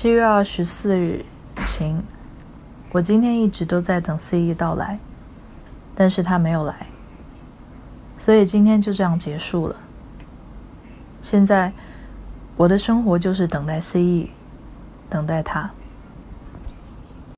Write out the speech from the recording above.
七月二十四日，晴。我今天一直都在等 C E 到来，但是他没有来，所以今天就这样结束了。现在，我的生活就是等待 C E，等待他。